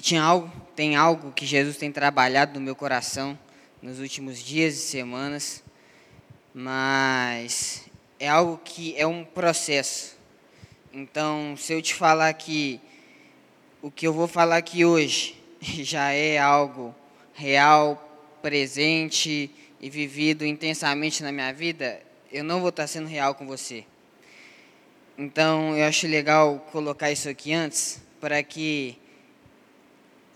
tinha algo, tem algo que Jesus tem trabalhado no meu coração nos últimos dias e semanas, mas é algo que é um processo. Então, se eu te falar que o que eu vou falar aqui hoje já é algo real, presente e vivido intensamente na minha vida, eu não vou estar sendo real com você. Então, eu acho legal colocar isso aqui antes, para que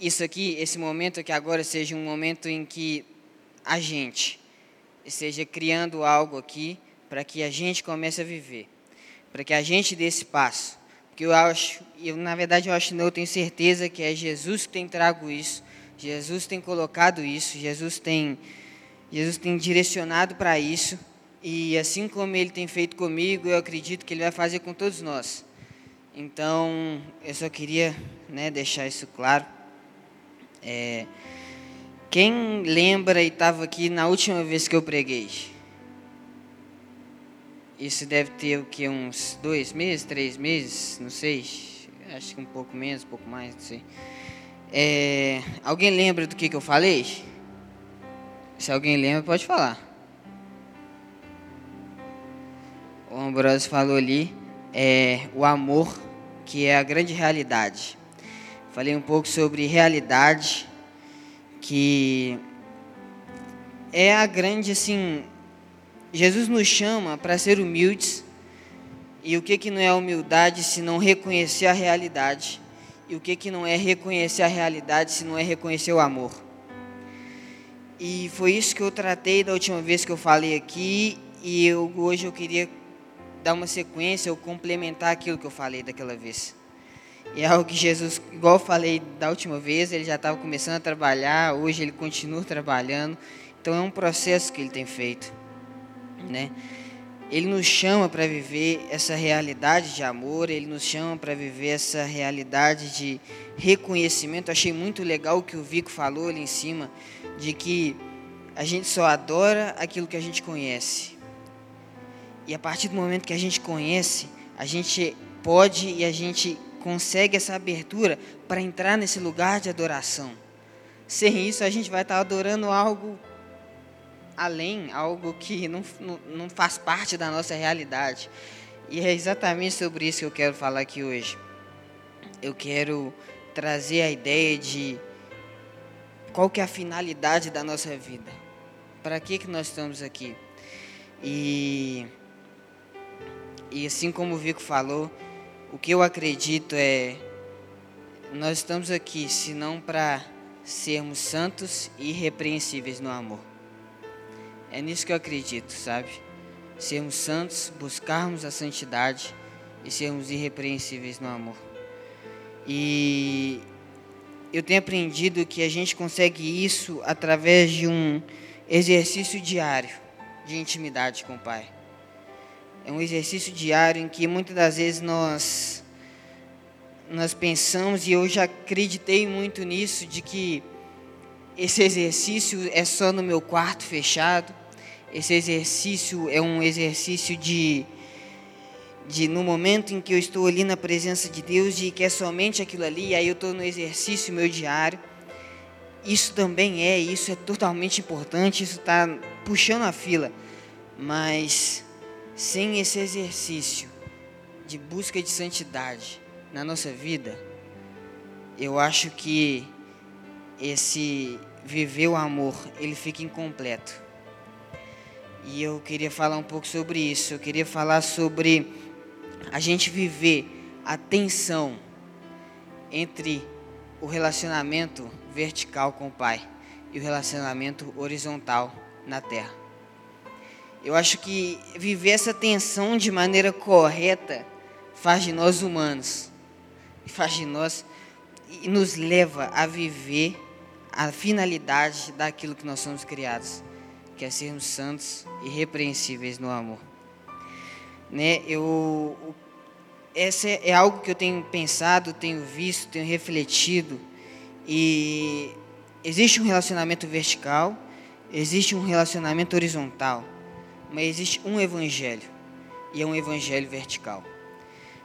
isso aqui, esse momento aqui agora, seja um momento em que a gente esteja criando algo aqui para que a gente comece a viver, para que a gente dê esse passo. Porque eu acho, eu, na verdade eu acho, não, eu tenho certeza que é Jesus que tem trago isso, Jesus tem colocado isso, Jesus tem, Jesus tem direcionado para isso. E assim como ele tem feito comigo, eu acredito que ele vai fazer com todos nós. Então, eu só queria né, deixar isso claro. É, quem lembra e estava aqui na última vez que eu preguei? Isso deve ter o que uns dois meses, três meses, não sei. Acho que um pouco menos, um pouco mais, não sei. É, alguém lembra do que, que eu falei? Se alguém lembra, pode falar. O Ambrosio falou ali é, o amor, que é a grande realidade. Falei um pouco sobre realidade, que é a grande, assim, Jesus nos chama para ser humildes, e o que, que não é humildade se não reconhecer a realidade? E o que, que não é reconhecer a realidade se não é reconhecer o amor? E foi isso que eu tratei da última vez que eu falei aqui, e eu, hoje eu queria dar uma sequência ou complementar aquilo que eu falei daquela vez. E é algo que Jesus, igual eu falei da última vez, ele já estava começando a trabalhar, hoje ele continua trabalhando. Então é um processo que ele tem feito, né? Ele nos chama para viver essa realidade de amor, ele nos chama para viver essa realidade de reconhecimento. achei muito legal o que o Vico falou ali em cima, de que a gente só adora aquilo que a gente conhece. E a partir do momento que a gente conhece, a gente pode e a gente consegue essa abertura para entrar nesse lugar de adoração. Sem isso, a gente vai estar adorando algo além, algo que não, não, não faz parte da nossa realidade. E é exatamente sobre isso que eu quero falar aqui hoje. Eu quero trazer a ideia de qual que é a finalidade da nossa vida. Para que, que nós estamos aqui? E, e assim como o Vico falou, o que eu acredito é nós estamos aqui se não para sermos santos e irrepreensíveis no amor. É nisso que eu acredito, sabe? Sermos santos, buscarmos a santidade e sermos irrepreensíveis no amor. E eu tenho aprendido que a gente consegue isso através de um exercício diário de intimidade com o Pai. É um exercício diário em que muitas das vezes nós nós pensamos e eu já acreditei muito nisso de que esse exercício é só no meu quarto fechado. Esse exercício é um exercício de de no momento em que eu estou ali na presença de Deus, de que é somente aquilo ali, e aí eu estou no exercício meu diário. Isso também é, isso é totalmente importante, isso está puxando a fila. Mas sem esse exercício de busca de santidade na nossa vida, eu acho que esse viver o amor, ele fica incompleto. E eu queria falar um pouco sobre isso. Eu queria falar sobre a gente viver a tensão entre o relacionamento vertical com o Pai e o relacionamento horizontal na terra. Eu acho que viver essa tensão de maneira correta faz de nós humanos, faz de nós e nos leva a viver a finalidade daquilo que nós somos criados, que é sermos santos e repreensíveis no amor. Né? Eu, essa é algo que eu tenho pensado, tenho visto, tenho refletido e existe um relacionamento vertical, existe um relacionamento horizontal mas existe um evangelho, e é um evangelho vertical.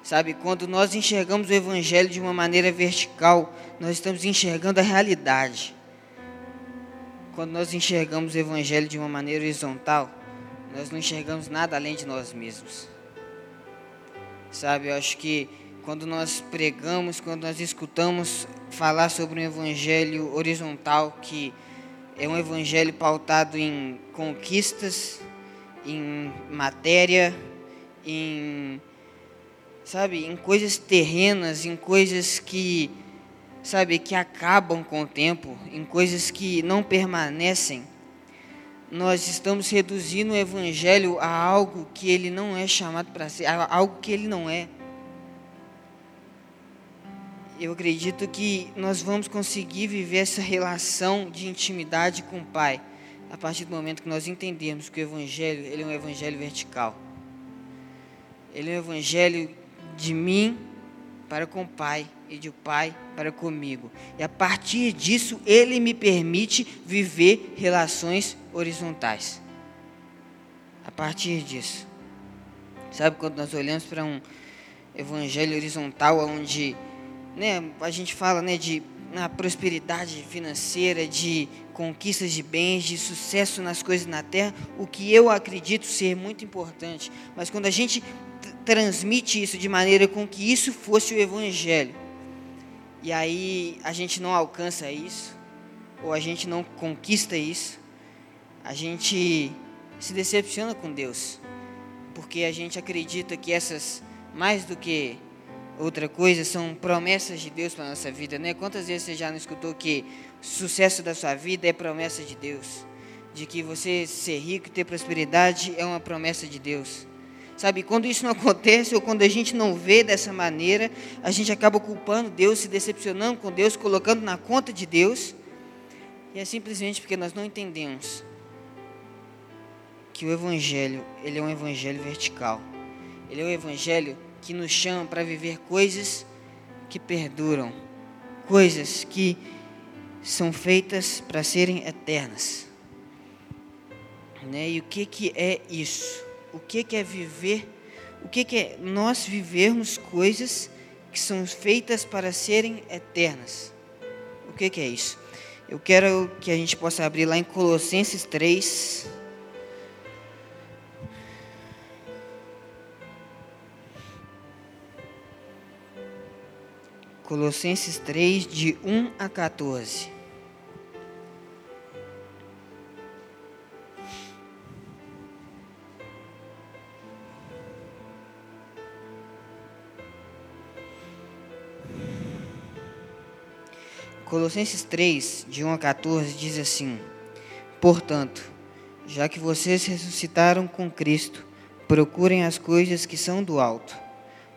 Sabe, quando nós enxergamos o Evangelho de uma maneira vertical, nós estamos enxergando a realidade. Quando nós enxergamos o Evangelho de uma maneira horizontal, nós não enxergamos nada além de nós mesmos. Sabe, eu acho que quando nós pregamos, quando nós escutamos falar sobre um Evangelho horizontal, que é um Evangelho pautado em conquistas, em matéria, em sabe, em coisas terrenas, em coisas que, sabe, que acabam com o tempo, em coisas que não permanecem, nós estamos reduzindo o evangelho a algo que ele não é chamado para ser, a algo que ele não é. Eu acredito que nós vamos conseguir viver essa relação de intimidade com o Pai a partir do momento que nós entendemos que o evangelho, ele é um evangelho vertical. Ele é um evangelho de mim para com o Pai e de o Pai para comigo. E a partir disso, Ele me permite viver relações horizontais. A partir disso. Sabe quando nós olhamos para um evangelho horizontal onde né, a gente fala né, de na prosperidade financeira, de conquistas de bens, de sucesso nas coisas na terra, o que eu acredito ser muito importante. Mas quando a gente transmite isso de maneira com que isso fosse o Evangelho. E aí a gente não alcança isso, ou a gente não conquista isso, a gente se decepciona com Deus, porque a gente acredita que essas, mais do que outra coisa, são promessas de Deus para a nossa vida, né? Quantas vezes você já não escutou que o sucesso da sua vida é promessa de Deus? De que você ser rico e ter prosperidade é uma promessa de Deus. Sabe, quando isso não acontece ou quando a gente não vê dessa maneira, a gente acaba culpando Deus, se decepcionando com Deus, colocando na conta de Deus. E é simplesmente porque nós não entendemos que o evangelho, ele é um evangelho vertical. Ele é um evangelho que nos chama para viver coisas que perduram, coisas que são feitas para serem eternas. Né? E o que que é isso? o que, que é viver, o que, que é nós vivermos coisas que são feitas para serem eternas. O que, que é isso? Eu quero que a gente possa abrir lá em Colossenses 3. Colossenses 3, de 1 a 14. Colossenses 3, de 1 a 14, diz assim: Portanto, já que vocês ressuscitaram com Cristo, procurem as coisas que são do alto,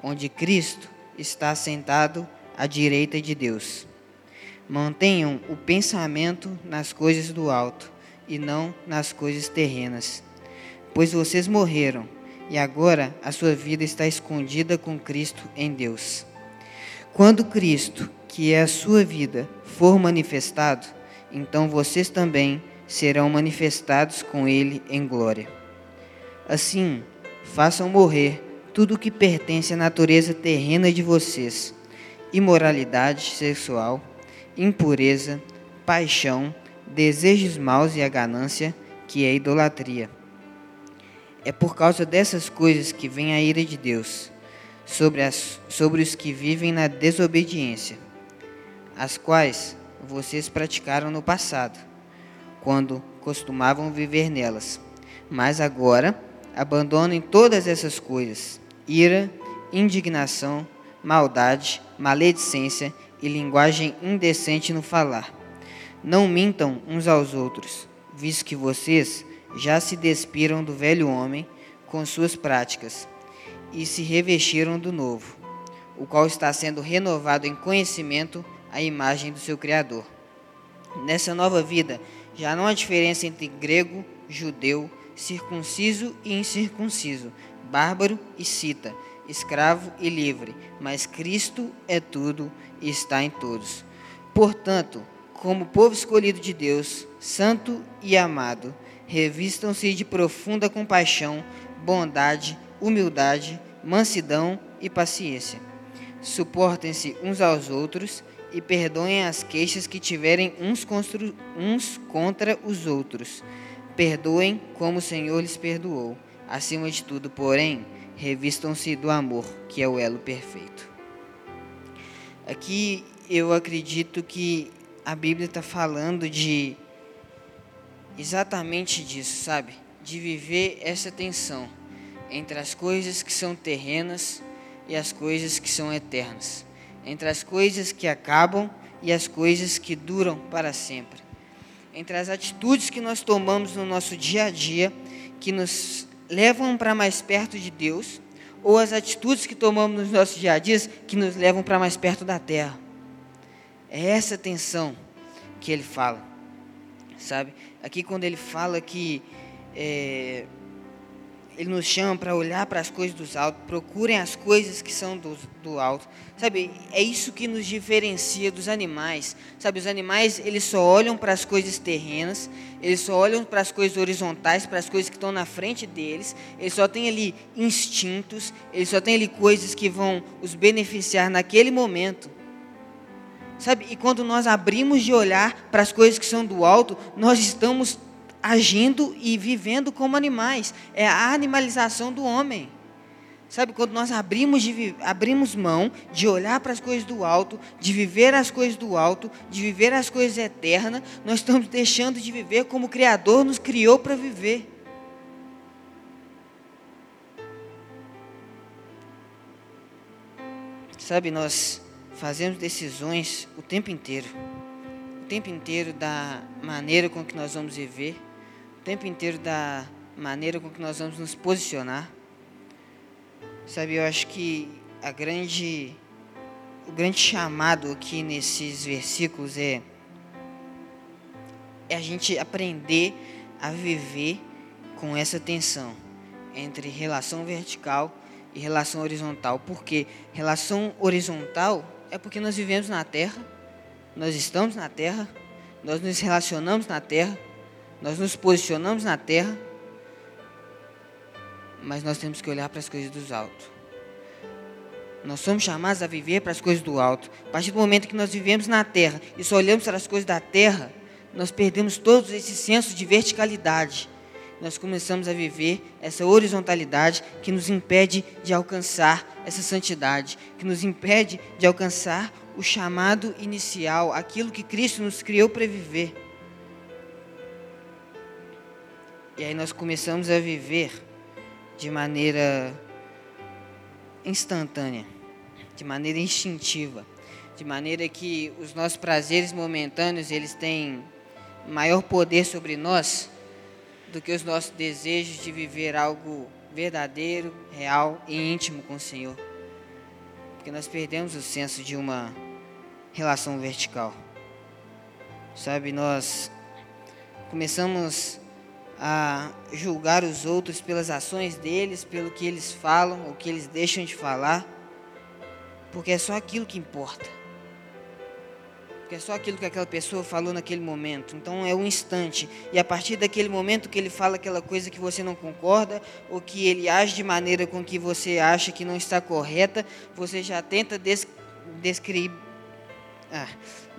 onde Cristo está sentado à direita de Deus. Mantenham o pensamento nas coisas do alto e não nas coisas terrenas, pois vocês morreram e agora a sua vida está escondida com Cristo em Deus. Quando Cristo, que é a sua vida, for manifestado, então vocês também serão manifestados com ele em glória. Assim, façam morrer tudo o que pertence à natureza terrena de vocês: imoralidade sexual, impureza, paixão, desejos maus e a ganância, que é idolatria. É por causa dessas coisas que vem a ira de Deus sobre, as, sobre os que vivem na desobediência as quais vocês praticaram no passado, quando costumavam viver nelas. Mas agora abandonem todas essas coisas: ira, indignação, maldade, maledicência e linguagem indecente no falar. Não mintam uns aos outros, visto que vocês já se despiram do velho homem com suas práticas e se revestiram do novo, o qual está sendo renovado em conhecimento a imagem do seu Criador. Nessa nova vida, já não há diferença entre grego, judeu, circunciso e incircunciso, bárbaro e cita, escravo e livre, mas Cristo é tudo e está em todos. Portanto, como povo escolhido de Deus, santo e amado, revistam-se de profunda compaixão, bondade, humildade, mansidão e paciência. Suportem-se uns aos outros e perdoem as queixas que tiverem uns, uns contra os outros. Perdoem como o Senhor lhes perdoou. Acima de tudo, porém, revistam-se do amor, que é o elo perfeito. Aqui eu acredito que a Bíblia está falando de exatamente disso, sabe? De viver essa tensão entre as coisas que são terrenas e as coisas que são eternas, entre as coisas que acabam e as coisas que duram para sempre, entre as atitudes que nós tomamos no nosso dia a dia que nos levam para mais perto de Deus ou as atitudes que tomamos nos nossos dia a dia que nos levam para mais perto da terra. É essa tensão que ele fala, sabe? Aqui quando ele fala que é, ele nos chama para olhar para as coisas dos altos, procurem as coisas que são do, do alto. Sabe, é isso que nos diferencia dos animais. Sabe, os animais, eles só olham para as coisas terrenas, eles só olham para as coisas horizontais, para as coisas que estão na frente deles, eles só têm ali instintos, eles só têm ali coisas que vão os beneficiar naquele momento. Sabe, e quando nós abrimos de olhar para as coisas que são do alto, nós estamos agindo e vivendo como animais. É a animalização do homem. Sabe, quando nós abrimos, de, abrimos mão de olhar para as coisas do alto, de viver as coisas do alto, de viver as coisas eternas, nós estamos deixando de viver como o Criador nos criou para viver. Sabe, nós fazemos decisões o tempo inteiro. O tempo inteiro da maneira com que nós vamos viver o tempo inteiro da maneira com que nós vamos nos posicionar. Sabe, eu acho que a grande o grande chamado aqui nesses versículos é é a gente aprender a viver com essa tensão entre relação vertical e relação horizontal. Porque relação horizontal é porque nós vivemos na terra, nós estamos na terra, nós nos relacionamos na terra, nós nos posicionamos na terra, mas nós temos que olhar para as coisas do alto. Nós somos chamados a viver para as coisas do alto. A partir do momento que nós vivemos na terra e só olhamos para as coisas da terra, nós perdemos todo esse senso de verticalidade. Nós começamos a viver essa horizontalidade que nos impede de alcançar essa santidade, que nos impede de alcançar o chamado inicial, aquilo que Cristo nos criou para viver. E aí nós começamos a viver de maneira instantânea, de maneira instintiva, de maneira que os nossos prazeres momentâneos, eles têm maior poder sobre nós do que os nossos desejos de viver algo verdadeiro, real e íntimo com o Senhor. Porque nós perdemos o senso de uma relação vertical. Sabe, nós começamos a julgar os outros pelas ações deles, pelo que eles falam, o que eles deixam de falar, porque é só aquilo que importa. Porque é só aquilo que aquela pessoa falou naquele momento. Então é um instante. E a partir daquele momento que ele fala aquela coisa que você não concorda, ou que ele age de maneira com que você acha que não está correta, você já tenta des descrever. Ah,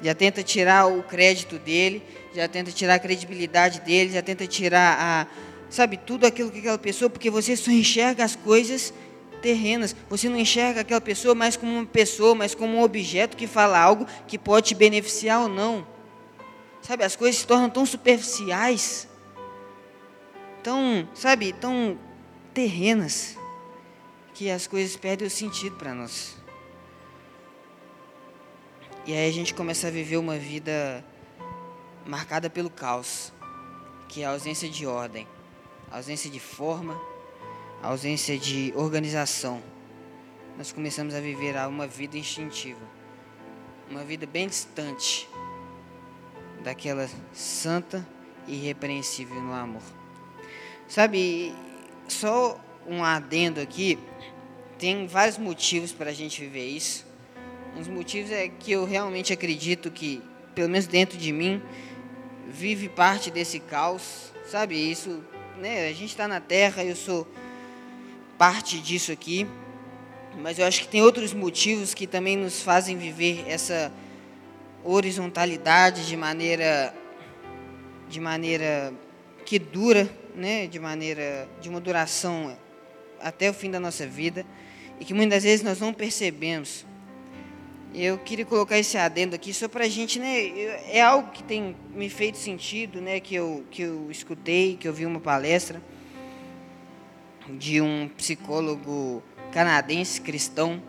já tenta tirar o crédito dele, já tenta tirar a credibilidade dele, já tenta tirar a, sabe, tudo aquilo que aquela pessoa, porque você só enxerga as coisas terrenas. Você não enxerga aquela pessoa mais como uma pessoa, mas como um objeto que fala algo que pode te beneficiar ou não. Sabe, as coisas se tornam tão superficiais, tão, sabe, tão terrenas, que as coisas perdem o sentido para nós. E aí a gente começa a viver uma vida marcada pelo caos, que é a ausência de ordem, a ausência de forma, a ausência de organização. Nós começamos a viver uma vida instintiva, uma vida bem distante daquela santa e irrepreensível no amor. Sabe, só um adendo aqui, tem vários motivos para a gente viver isso. Um dos motivos é que eu realmente acredito que, pelo menos dentro de mim, vive parte desse caos, sabe? Isso, né? A gente está na Terra, eu sou parte disso aqui. mas eu acho que tem outros motivos que também nos fazem viver essa horizontalidade de maneira de maneira que dura, né, de maneira de uma duração até o fim da nossa vida e que muitas vezes nós não percebemos. Eu queria colocar esse adendo aqui só para a gente, né? É algo que tem me feito sentido, né? Que eu que eu escutei, que eu vi uma palestra de um psicólogo canadense cristão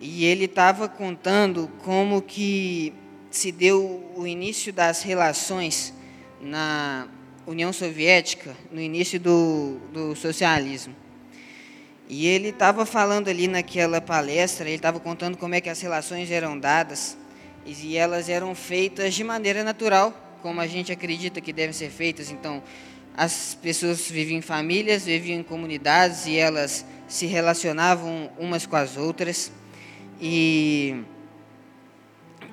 e ele estava contando como que se deu o início das relações na União Soviética, no início do, do socialismo. E ele estava falando ali naquela palestra, ele estava contando como é que as relações eram dadas e elas eram feitas de maneira natural, como a gente acredita que devem ser feitas. Então, as pessoas viviam em famílias, viviam em comunidades e elas se relacionavam umas com as outras e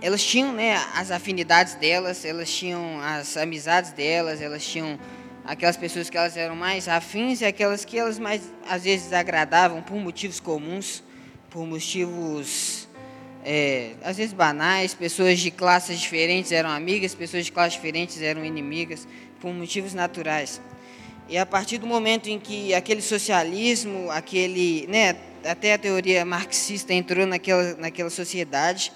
elas tinham né, as afinidades delas, elas tinham as amizades delas, elas tinham aquelas pessoas que elas eram mais afins e aquelas que elas mais às vezes agradavam por motivos comuns, por motivos é, às vezes banais, pessoas de classes diferentes eram amigas, pessoas de classes diferentes eram inimigas, por motivos naturais. E a partir do momento em que aquele socialismo, aquele, né, até a teoria marxista entrou naquela, naquela sociedade,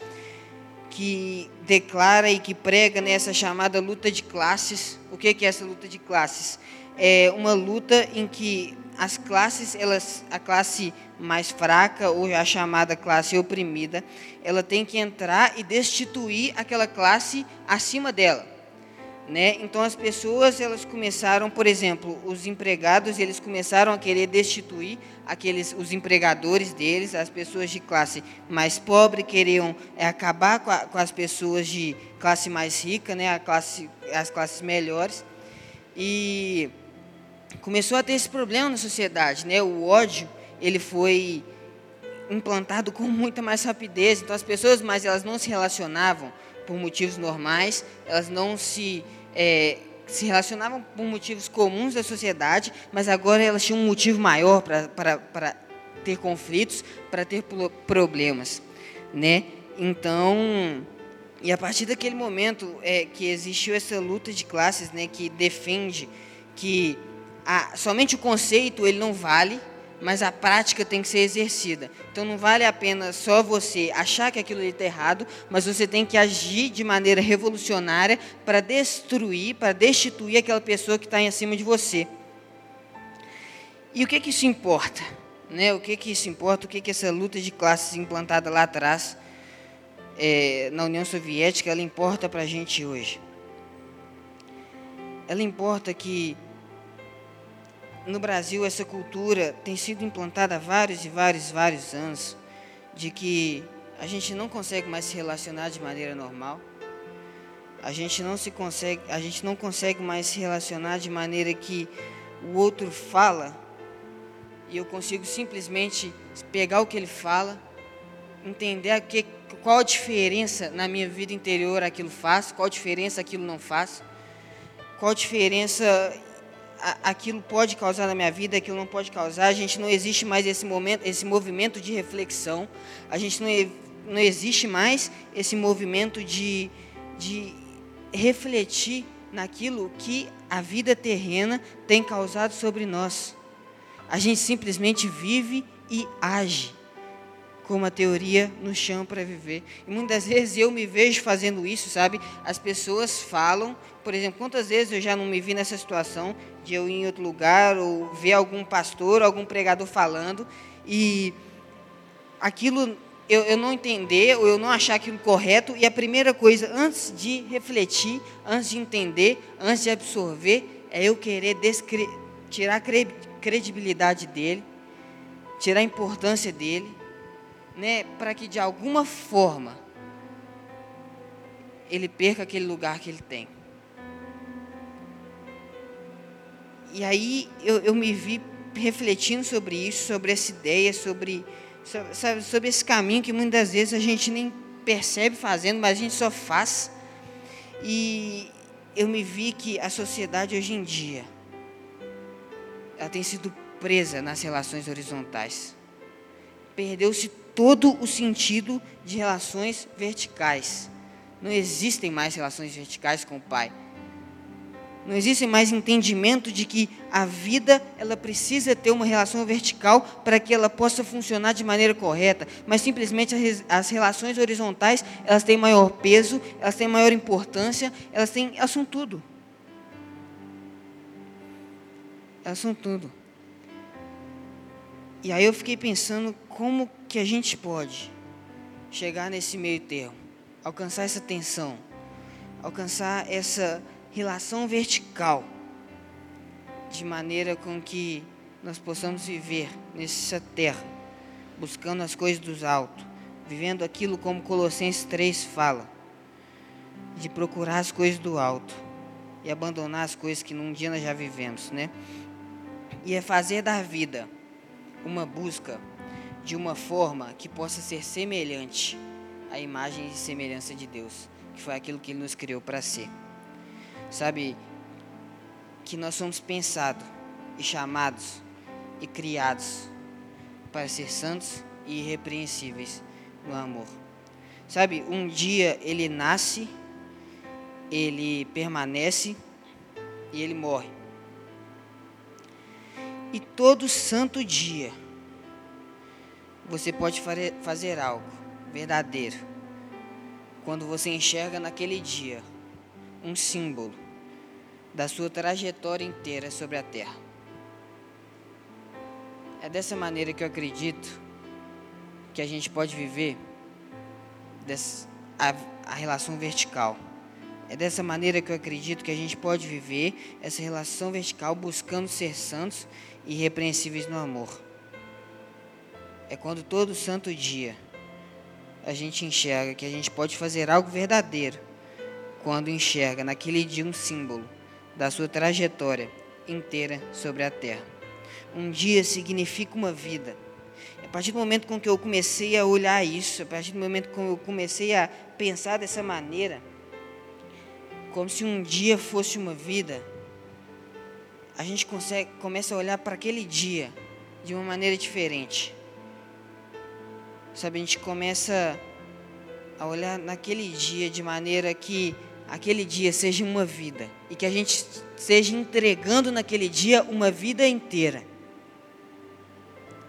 que declara e que prega nessa chamada luta de classes. O que é essa luta de classes? É uma luta em que as classes, elas, a classe mais fraca ou a chamada classe oprimida, ela tem que entrar e destituir aquela classe acima dela. Né? Então as pessoas elas começaram, por exemplo, os empregados eles começaram a querer destituir aqueles os empregadores deles, as pessoas de classe mais pobre queriam é, acabar com, a, com, as pessoas de classe mais rica, né? A classe, as classes melhores e começou a ter esse problema na sociedade, né? O ódio ele foi implantado com muita mais rapidez. Então as pessoas mais elas não se relacionavam por motivos normais, elas não se é, se relacionavam por motivos comuns da sociedade, mas agora elas tinham um motivo maior para ter conflitos, para ter problemas, né? Então, e a partir daquele momento é, que existiu essa luta de classes, né, que defende que a, somente o conceito ele não vale, mas a prática tem que ser exercida. Então não vale a pena só você achar que aquilo está errado, mas você tem que agir de maneira revolucionária para destruir, para destituir aquela pessoa que está em cima de você. E o que, que isso importa? Né? O que, que isso importa? O que, que essa luta de classes implantada lá atrás, é, na União Soviética, ela importa para a gente hoje? Ela importa que no Brasil essa cultura tem sido implantada há vários e vários, vários anos, de que a gente não consegue mais se relacionar de maneira normal. A gente não se consegue, a gente não consegue mais se relacionar de maneira que o outro fala e eu consigo simplesmente pegar o que ele fala, entender a que, qual a diferença na minha vida interior aquilo faz, qual a diferença aquilo não faz, qual a diferença aquilo pode causar na minha vida, aquilo não pode causar. A gente não existe mais esse momento, esse movimento de reflexão. A gente não, não existe mais esse movimento de, de refletir naquilo que a vida terrena tem causado sobre nós. A gente simplesmente vive e age como a teoria nos chama para viver. E muitas vezes eu me vejo fazendo isso, sabe? As pessoas falam, por exemplo, quantas vezes eu já não me vi nessa situação de eu ir em outro lugar ou ver algum pastor, algum pregador falando e aquilo eu, eu não entender ou eu não achar aquilo correto e a primeira coisa, antes de refletir, antes de entender, antes de absorver, é eu querer tirar a credibilidade dele, tirar a importância dele né, para que de alguma forma ele perca aquele lugar que ele tem. E aí eu, eu me vi refletindo sobre isso, sobre essa ideia, sobre, sabe, sobre esse caminho que muitas vezes a gente nem percebe fazendo, mas a gente só faz. E eu me vi que a sociedade hoje em dia ela tem sido presa nas relações horizontais perdeu-se todo o sentido de relações verticais. Não existem mais relações verticais com o Pai. Não existe mais entendimento de que a vida ela precisa ter uma relação vertical para que ela possa funcionar de maneira correta, mas simplesmente as relações horizontais elas têm maior peso, elas têm maior importância, elas têm, elas são tudo. Elas são tudo. E aí eu fiquei pensando como que a gente pode chegar nesse meio termo, alcançar essa tensão, alcançar essa relação vertical, de maneira com que nós possamos viver nessa terra, buscando as coisas dos altos, vivendo aquilo como Colossenses 3 fala, de procurar as coisas do alto e abandonar as coisas que num dia nós já vivemos, né? E é fazer da vida uma busca de uma forma que possa ser semelhante à imagem e semelhança de Deus, que foi aquilo que Ele nos criou para ser sabe, que nós somos pensados e chamados e criados para ser santos e irrepreensíveis no amor. Sabe, um dia ele nasce, ele permanece e ele morre. E todo santo dia você pode fazer algo verdadeiro. Quando você enxerga naquele dia um símbolo da sua trajetória inteira sobre a Terra. É dessa maneira que eu acredito que a gente pode viver a relação vertical. É dessa maneira que eu acredito que a gente pode viver essa relação vertical buscando ser santos e irrepreensíveis no amor. É quando todo santo dia a gente enxerga que a gente pode fazer algo verdadeiro quando enxerga naquele dia um símbolo da sua trajetória inteira sobre a terra. Um dia significa uma vida. A partir do momento com que eu comecei a olhar isso, a partir do momento que eu comecei a pensar dessa maneira, como se um dia fosse uma vida, a gente consegue, começa a olhar para aquele dia de uma maneira diferente. Sabe, a gente começa a olhar naquele dia de maneira que aquele dia seja uma vida e que a gente seja entregando naquele dia uma vida inteira.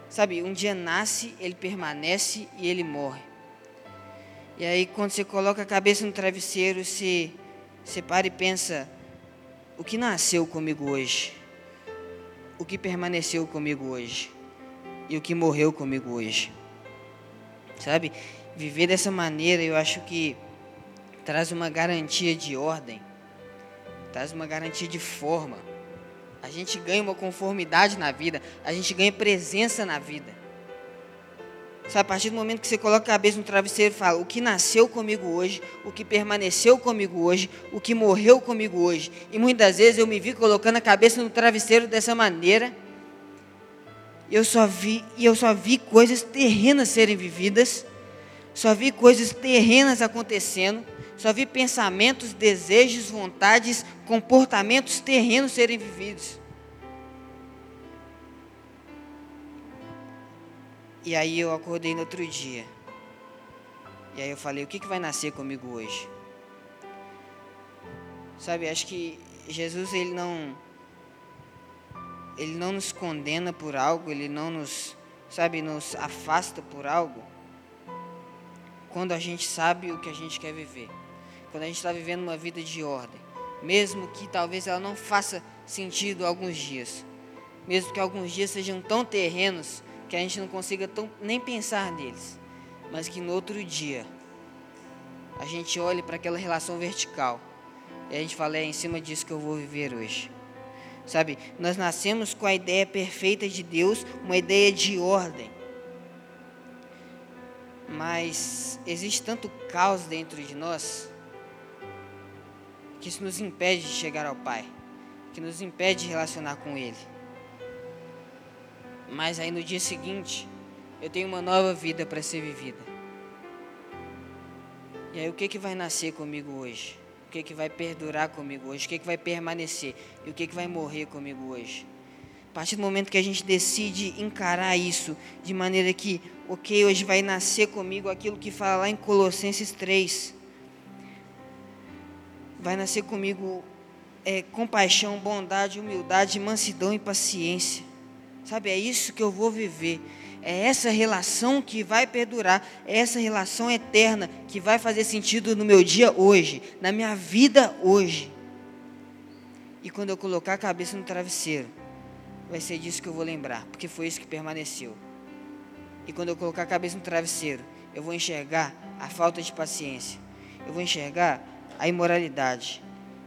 Sabe, um dia nasce, ele permanece e ele morre. E aí, quando você coloca a cabeça no travesseiro, você, você para e pensa: o que nasceu comigo hoje? O que permaneceu comigo hoje? E o que morreu comigo hoje? Sabe, viver dessa maneira, eu acho que traz uma garantia de ordem, traz uma garantia de forma. A gente ganha uma conformidade na vida, a gente ganha presença na vida. Sabe, a partir do momento que você coloca a cabeça no travesseiro e fala: o que nasceu comigo hoje, o que permaneceu comigo hoje, o que morreu comigo hoje. E muitas vezes eu me vi colocando a cabeça no travesseiro dessa maneira. Eu só vi, e eu só vi coisas terrenas serem vividas, só vi coisas terrenas acontecendo, só vi pensamentos, desejos, vontades, comportamentos terrenos serem vividos. E aí eu acordei no outro dia. E aí eu falei, o que, que vai nascer comigo hoje? Sabe, acho que Jesus ele não ele não nos condena por algo, ele não nos, sabe, nos afasta por algo. Quando a gente sabe o que a gente quer viver quando a gente está vivendo uma vida de ordem, mesmo que talvez ela não faça sentido alguns dias, mesmo que alguns dias sejam tão terrenos que a gente não consiga tão, nem pensar neles, mas que no outro dia a gente olhe para aquela relação vertical e a gente fala, é em cima disso que eu vou viver hoje. Sabe, nós nascemos com a ideia perfeita de Deus, uma ideia de ordem. Mas existe tanto caos dentro de nós que isso nos impede de chegar ao Pai, que nos impede de relacionar com Ele. Mas aí no dia seguinte, eu tenho uma nova vida para ser vivida. E aí o que, que vai nascer comigo hoje? O que, que vai perdurar comigo hoje? O que, que vai permanecer? E o que, que vai morrer comigo hoje? A partir do momento que a gente decide encarar isso de maneira que, ok, hoje vai nascer comigo aquilo que fala lá em Colossenses 3. Vai nascer comigo é, compaixão, bondade, humildade, mansidão e paciência. Sabe, é isso que eu vou viver. É essa relação que vai perdurar, é essa relação eterna que vai fazer sentido no meu dia hoje, na minha vida hoje. E quando eu colocar a cabeça no travesseiro, vai ser disso que eu vou lembrar, porque foi isso que permaneceu. E quando eu colocar a cabeça no travesseiro, eu vou enxergar a falta de paciência, eu vou enxergar a imoralidade,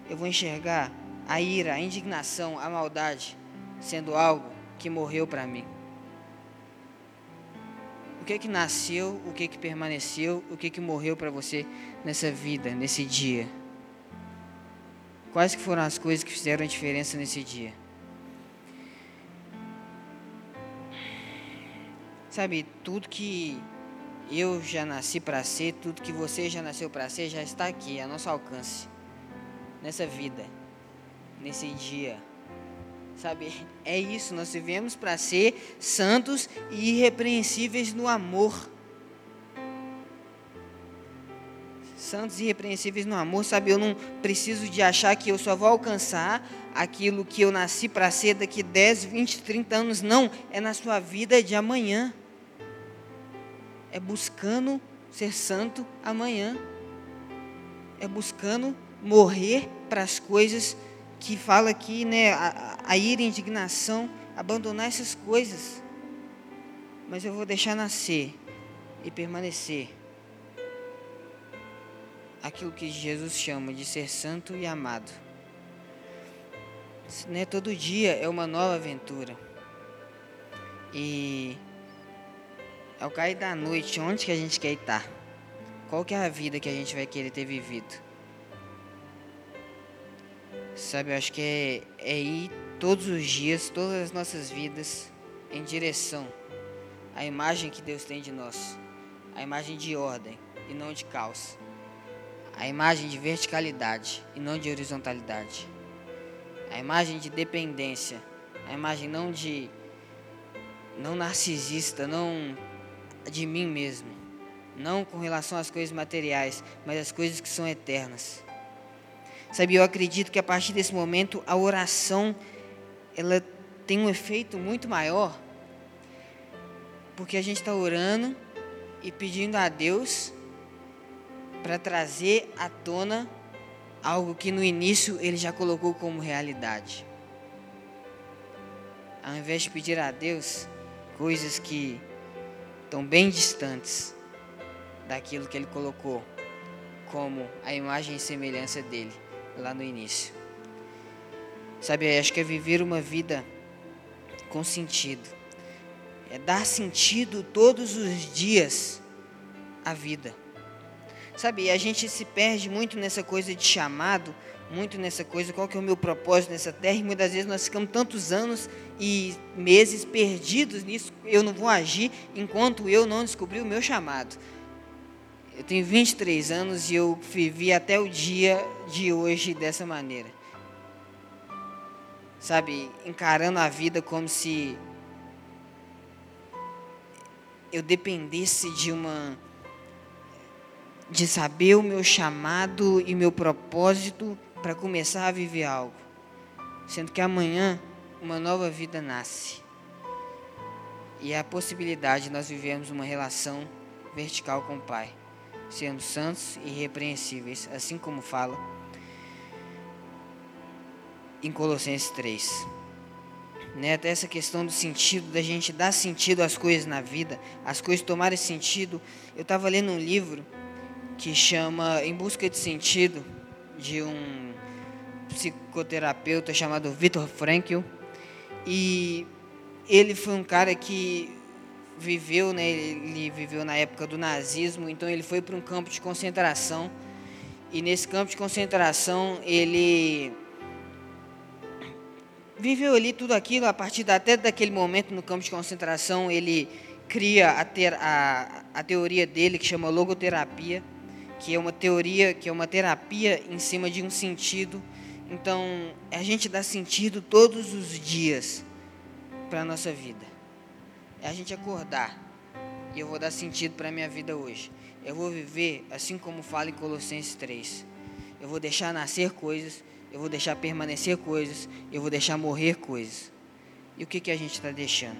eu vou enxergar a ira, a indignação, a maldade sendo algo que morreu para mim. O que que nasceu, o que que permaneceu, o que que morreu para você nessa vida, nesse dia? Quais que foram as coisas que fizeram a diferença nesse dia? Sabe, tudo que eu já nasci para ser, tudo que você já nasceu para ser, já está aqui, a nosso alcance. Nessa vida, nesse dia. Sabe, é isso, nós vivemos para ser santos e irrepreensíveis no amor. Santos e irrepreensíveis no amor, sabe, eu não preciso de achar que eu só vou alcançar aquilo que eu nasci para ser daqui 10, 20, 30 anos. Não, é na sua vida de amanhã é buscando ser santo amanhã. É buscando morrer para as coisas que fala aqui, né? A, a ira a indignação, abandonar essas coisas. Mas eu vou deixar nascer e permanecer aquilo que Jesus chama de ser santo e amado. Né? Todo dia é uma nova aventura. E ao cair da noite, onde que a gente quer estar? Qual que é a vida que a gente vai querer ter vivido? Sabe, eu acho que é, é ir todos os dias, todas as nossas vidas, em direção à imagem que Deus tem de nós. A imagem de ordem e não de caos. A imagem de verticalidade e não de horizontalidade. A imagem de dependência. A imagem não de não narcisista, não de mim mesmo. Não com relação às coisas materiais, mas às coisas que são eternas. Sabe, eu acredito que a partir desse momento a oração ela tem um efeito muito maior, porque a gente está orando e pedindo a Deus para trazer à tona algo que no início ele já colocou como realidade. Ao invés de pedir a Deus coisas que estão bem distantes daquilo que ele colocou como a imagem e semelhança dele lá no início. Sabe, acho que é viver uma vida com sentido. É dar sentido todos os dias à vida. Sabe, a gente se perde muito nessa coisa de chamado, muito nessa coisa, qual que é o meu propósito nessa terra, e muitas vezes nós ficamos tantos anos e meses perdidos nisso, eu não vou agir enquanto eu não descobrir o meu chamado. Eu tenho 23 anos e eu vivi até o dia de hoje dessa maneira. Sabe, encarando a vida como se eu dependesse de uma de saber o meu chamado e meu propósito para começar a viver algo. Sendo que amanhã uma nova vida nasce. E é a possibilidade de nós vivermos uma relação vertical com o Pai, sendo santos e irrepreensíveis, assim como fala em Colossenses 3. Né, até essa questão do sentido, da gente dar sentido às coisas na vida, as coisas tomarem sentido. Eu estava lendo um livro que chama Em Busca de Sentido, de um psicoterapeuta chamado Viktor Frankl. E ele foi um cara que viveu, né, ele viveu na época do nazismo, então ele foi para um campo de concentração. E nesse campo de concentração, ele viveu ali tudo aquilo, a partir da, até daquele momento no campo de concentração, ele cria a, ter, a, a teoria dele que chama logoterapia, que é uma teoria, que é uma terapia em cima de um sentido então, a gente dá sentido todos os dias para a nossa vida. É a gente acordar. E eu vou dar sentido para a minha vida hoje. Eu vou viver assim como fala em Colossenses 3. Eu vou deixar nascer coisas, eu vou deixar permanecer coisas, eu vou deixar morrer coisas. E o que, que a gente está deixando?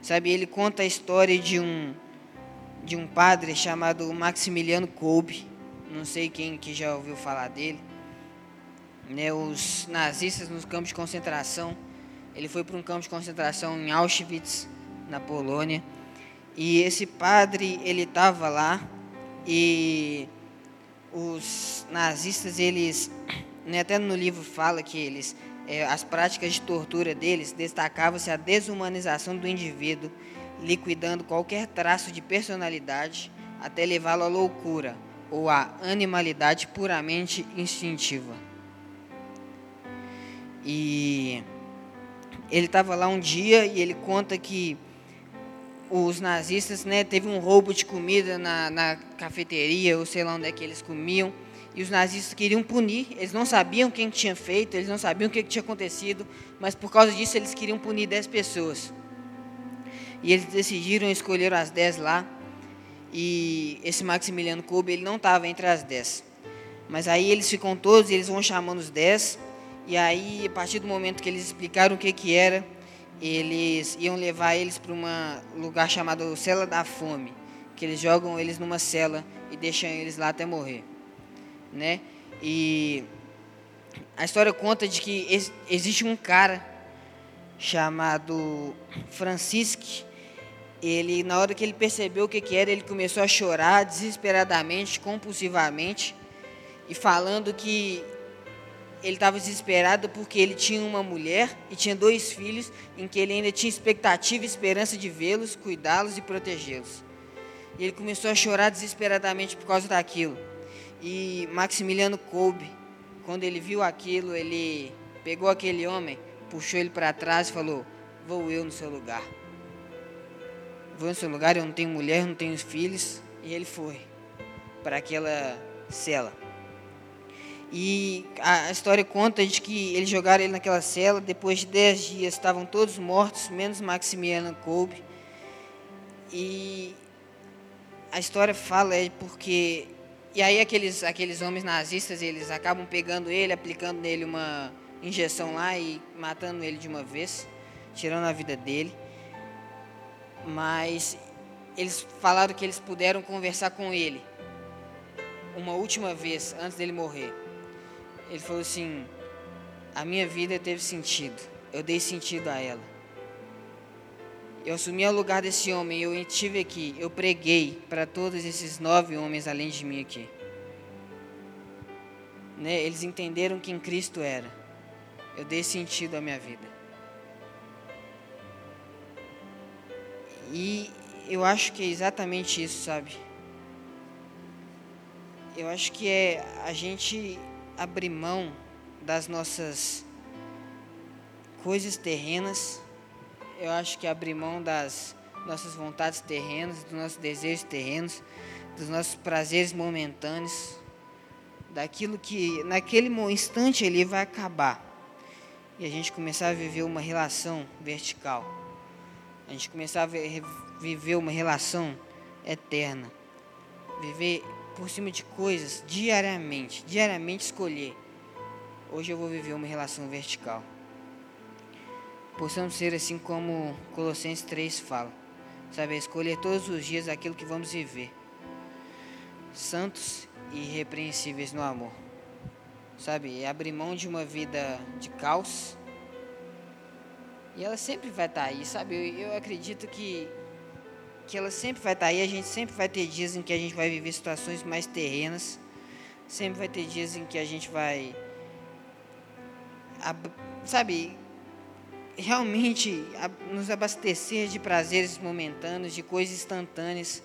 Sabe, ele conta a história de um, de um padre chamado Maximiliano Kolbe. Não sei quem que já ouviu falar dele. Né, os nazistas nos campos de concentração. Ele foi para um campo de concentração em Auschwitz, na Polônia. E esse padre, ele estava lá e os nazistas, eles, né, até no livro fala que eles, é, as práticas de tortura deles destacavam-se a desumanização do indivíduo, liquidando qualquer traço de personalidade até levá-lo à loucura ou à animalidade puramente instintiva. E ele estava lá um dia e ele conta que os nazistas, né, teve um roubo de comida na, na cafeteria, ou sei lá onde é que eles comiam, e os nazistas queriam punir, eles não sabiam quem tinha feito, eles não sabiam o que tinha acontecido, mas por causa disso eles queriam punir 10 pessoas. E eles decidiram escolher as 10 lá, e esse Maximiliano Kolbe, ele não estava entre as 10. Mas aí eles ficam todos, eles vão chamando os 10, e aí, a partir do momento que eles explicaram o que, que era, eles iam levar eles para um lugar chamado Cela da Fome, que eles jogam eles numa cela e deixam eles lá até morrer, né? E a história conta de que existe um cara chamado Francisque. Ele, na hora que ele percebeu o que, que era, ele começou a chorar desesperadamente, compulsivamente, e falando que ele estava desesperado porque ele tinha uma mulher e tinha dois filhos em que ele ainda tinha expectativa e esperança de vê-los, cuidá-los e protegê-los. E ele começou a chorar desesperadamente por causa daquilo. E Maximiliano Kolbe, quando ele viu aquilo, ele pegou aquele homem, puxou ele para trás e falou: Vou eu no seu lugar. Vou no seu lugar, eu não tenho mulher, não tenho filhos. E ele foi para aquela cela. E a história conta de que eles jogaram ele naquela cela, depois de dez dias estavam todos mortos, menos Maximiliano Kolbe. E a história fala é porque e aí aqueles aqueles homens nazistas, eles acabam pegando ele, aplicando nele uma injeção lá e matando ele de uma vez, tirando a vida dele. Mas eles falaram que eles puderam conversar com ele uma última vez antes dele morrer. Ele falou assim: A minha vida teve sentido. Eu dei sentido a ela. Eu assumi o lugar desse homem. Eu estive aqui. Eu preguei para todos esses nove homens além de mim aqui. Né? Eles entenderam quem Cristo era. Eu dei sentido à minha vida. E eu acho que é exatamente isso, sabe? Eu acho que é a gente abrir mão das nossas coisas terrenas. Eu acho que abrir mão das nossas vontades terrenas, dos nossos desejos terrenos, dos nossos prazeres momentâneos, daquilo que naquele instante ele vai acabar. E a gente começar a viver uma relação vertical. A gente começar a viver uma relação eterna. Viver por cima de coisas diariamente, diariamente escolher. Hoje eu vou viver uma relação vertical. Possamos ser assim como Colossenses 3 fala. Sabe, escolher todos os dias aquilo que vamos viver. Santos e irrepreensíveis no amor. Sabe, abrir mão de uma vida de caos. E ela sempre vai estar aí, sabe? Eu acredito que que ela sempre vai estar aí, a gente sempre vai ter dias em que a gente vai viver situações mais terrenas, sempre vai ter dias em que a gente vai, sabe, realmente nos abastecer de prazeres momentâneos, de coisas instantâneas.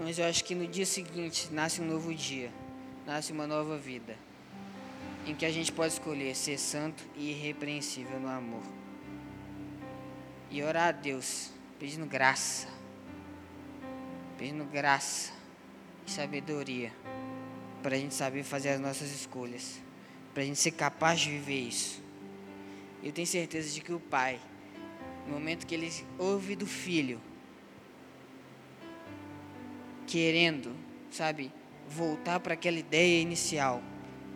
Mas eu acho que no dia seguinte nasce um novo dia, nasce uma nova vida, em que a gente pode escolher ser santo e irrepreensível no amor. E orar a Deus pedindo graça, pedindo graça e sabedoria para a gente saber fazer as nossas escolhas, para a gente ser capaz de viver isso. Eu tenho certeza de que o pai, no momento que ele ouve do filho, querendo, sabe, voltar para aquela ideia inicial,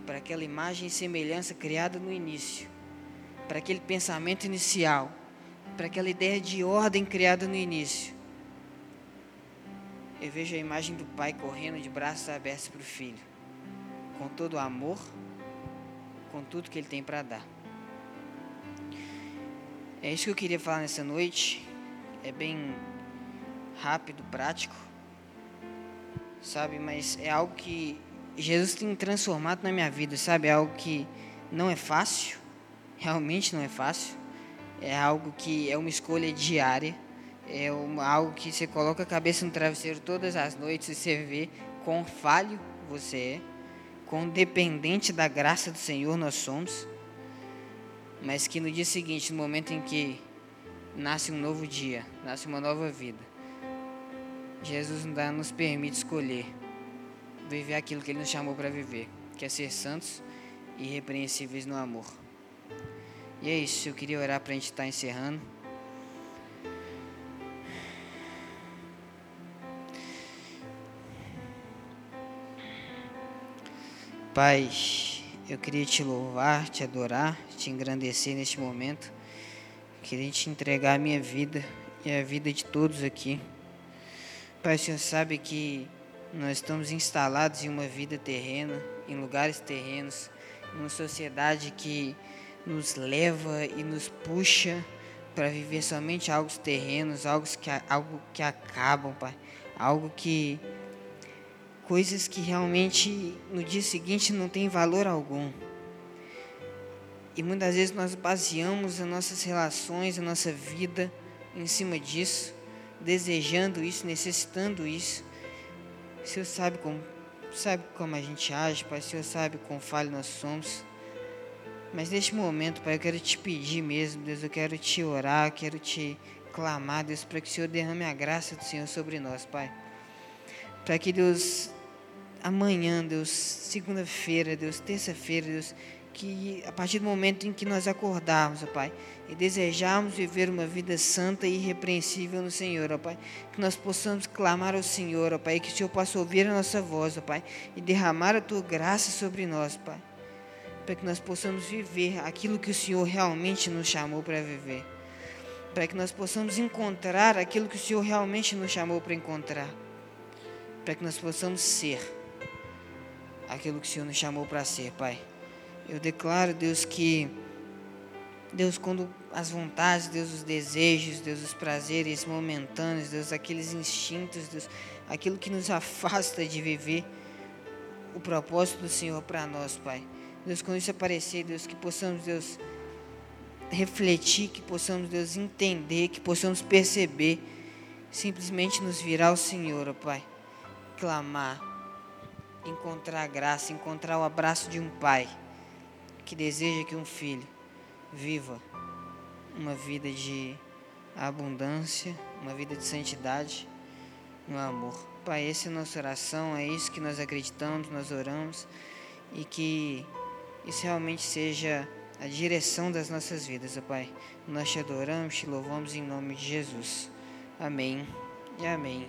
para aquela imagem e semelhança criada no início, para aquele pensamento inicial, para aquela ideia de ordem criada no início. Eu vejo a imagem do pai correndo de braços abertos para o filho, com todo o amor, com tudo que ele tem para dar. É isso que eu queria falar nessa noite. É bem rápido, prático sabe? Mas é algo que Jesus tem transformado na minha vida, sabe? É algo que não é fácil, realmente não é fácil. É algo que é uma escolha diária, é uma, algo que você coloca a cabeça no travesseiro todas as noites e você vê quão falho você é, quão dependente da graça do Senhor nós somos, mas que no dia seguinte, no momento em que nasce um novo dia, nasce uma nova vida, Jesus nos permite escolher viver aquilo que Ele nos chamou para viver, que é ser santos e irrepreensíveis no amor. E é isso, eu queria orar para a gente estar tá encerrando. Pai, eu queria te louvar, te adorar, te engrandecer neste momento. Queria te entregar a minha vida e a vida de todos aqui. Pai, o Senhor sabe que nós estamos instalados em uma vida terrena, em lugares terrenos, numa sociedade que nos leva e nos puxa para viver somente algo terrenos, algo que, algo que acabam, Pai. Algo que. coisas que realmente no dia seguinte não tem valor algum. E muitas vezes nós baseamos as nossas relações, a nossa vida em cima disso desejando isso, necessitando isso. O Senhor sabe como, sabe como a gente age, Pai. O Senhor sabe quão falho nós somos. Mas neste momento, Pai, eu quero te pedir mesmo, Deus, eu quero te orar, quero te clamar, Deus, para que o Senhor derrame a graça do Senhor sobre nós, Pai. Para que Deus, amanhã, Deus, segunda-feira, Deus, terça-feira, Deus, que a partir do momento em que nós acordarmos, ó Pai, e desejarmos viver uma vida santa e irrepreensível no Senhor, ó Pai, que nós possamos clamar ao Senhor, ó Pai, e que o Senhor possa ouvir a nossa voz, ó Pai, e derramar a Tua graça sobre nós, Pai, para que nós possamos viver aquilo que o Senhor realmente nos chamou para viver, para que nós possamos encontrar aquilo que o Senhor realmente nos chamou para encontrar, para que nós possamos ser aquilo que o Senhor nos chamou para ser, Pai. Eu declaro, Deus, que Deus, quando as vontades, Deus, os desejos, Deus, os prazeres momentâneos, Deus, aqueles instintos, Deus, aquilo que nos afasta de viver o propósito do Senhor para nós, Pai. Deus, quando isso aparecer, Deus, que possamos, Deus, refletir, que possamos, Deus, entender, que possamos perceber, simplesmente nos virar ao Senhor, ó Pai, clamar, encontrar graça, encontrar o abraço de um Pai que deseja que um filho viva uma vida de abundância, uma vida de santidade no amor. Pai, essa é a nossa oração, é isso que nós acreditamos, nós oramos e que isso realmente seja a direção das nossas vidas, ó Pai. Nós te adoramos, te louvamos em nome de Jesus. Amém e amém.